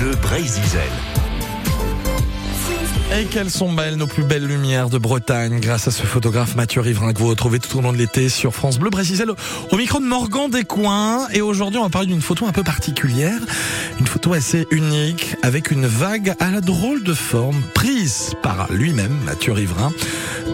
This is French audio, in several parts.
Bleu Brésil. Et quelles sont belles nos plus belles lumières de Bretagne grâce à ce photographe Mathieu Riverain que vous retrouvez tout au long de l'été sur France Bleu Brésil au micro de Morgan Descoings. Et aujourd'hui, on va parler d'une photo un peu particulière, une photo assez unique avec une vague à la drôle de forme prise par lui-même, Mathieu Riverain,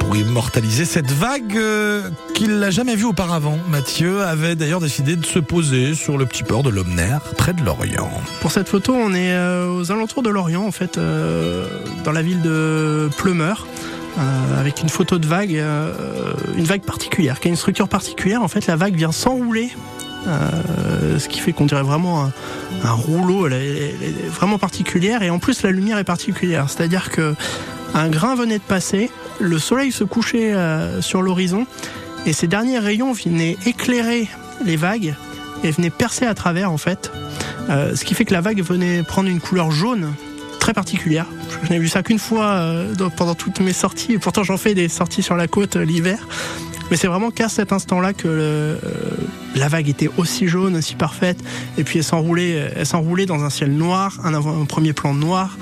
pour immortaliser cette vague euh, qu'il n'a jamais vue auparavant. Mathieu avait d'ailleurs décidé de se poser sur le petit port de Lomner, près de Lorient. Pour cette photo, on est euh, aux alentours de Lorient, en fait, euh, dans la ville de Pleumeur. euh, avec une photo de vague, une vague particulière, qui a une structure particulière. En fait, la vague vient s'enrouler, ce qui fait qu'on dirait vraiment un, rouleau. Elle est, elle est vraiment particulière, et en plus la lumière est particulière. C'est-à-dire que un grain venait de passer, le soleil se couchait euh, sur l'horizon, et ces derniers rayons venaient éclairer les vagues et venaient percer à travers en fait. Euh, ce qui fait que la vague venait prendre une couleur jaune très particulière. Je n'ai vu ça qu'une fois euh, pendant toutes mes sorties, et pourtant j'en fais des sorties sur la côte l'hiver. Mais c'est vraiment qu'à cet instant-là que la vague était aussi jaune, aussi parfaite, et puis elle s'enroulait, elle s'enroulait dans un ciel noir, un premier plan noir,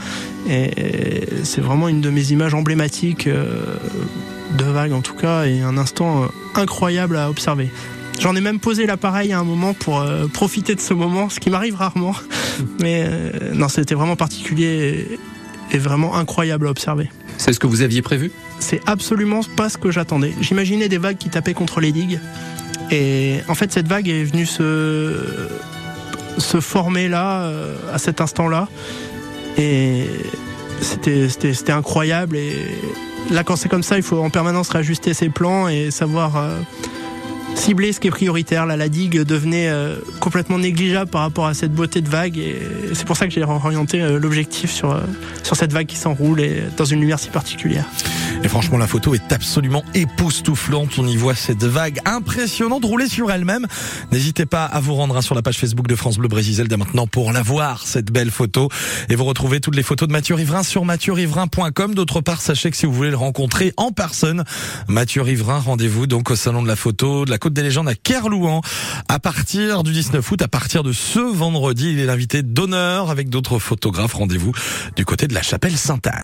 et c'est vraiment une de mes images emblématiques euh, de vague en tout cas, et un instant euh, incroyable à observer. J'en ai même posé l'appareil à un moment pour euh, profiter de ce moment, ce qui m'arrive rarement. Mais euh, non, c'était vraiment particulier et, et vraiment incroyable à observer. C'est ce que vous aviez prévu? C'est absolument pas ce que j'attendais. J'imaginais des vagues qui tapaient contre les digues. Et en fait, cette vague est venue se, se former là, euh, à cet instant-là. Et c'était, incroyable. Et là, quand c'est comme ça, il faut en permanence réajuster ses plans et savoir euh, cibler ce qui est prioritaire. Là, la digue devenait euh, complètement négligeable par rapport à cette beauté de vague. Et c'est pour ça que j'ai orienté euh, l'objectif sur, sur cette vague qui s'enroule et dans une lumière si particulière. Et franchement, la photo est absolument époustouflante. On y voit cette vague impressionnante rouler sur elle-même. N'hésitez pas à vous rendre sur la page Facebook de France Bleu Brésil dès maintenant pour la voir, cette belle photo. Et vous retrouvez toutes les photos de Mathieu Riverain sur mathieu-riverain.com. D'autre part, sachez que si vous voulez le rencontrer en personne, Mathieu Riverain, rendez-vous donc au Salon de la Photo de la Côte des Légendes à Kerlouan à partir du 19 août, à partir de ce vendredi. Il est l'invité d'honneur avec d'autres photographes. Rendez-vous du côté de la chapelle Sainte-Anne.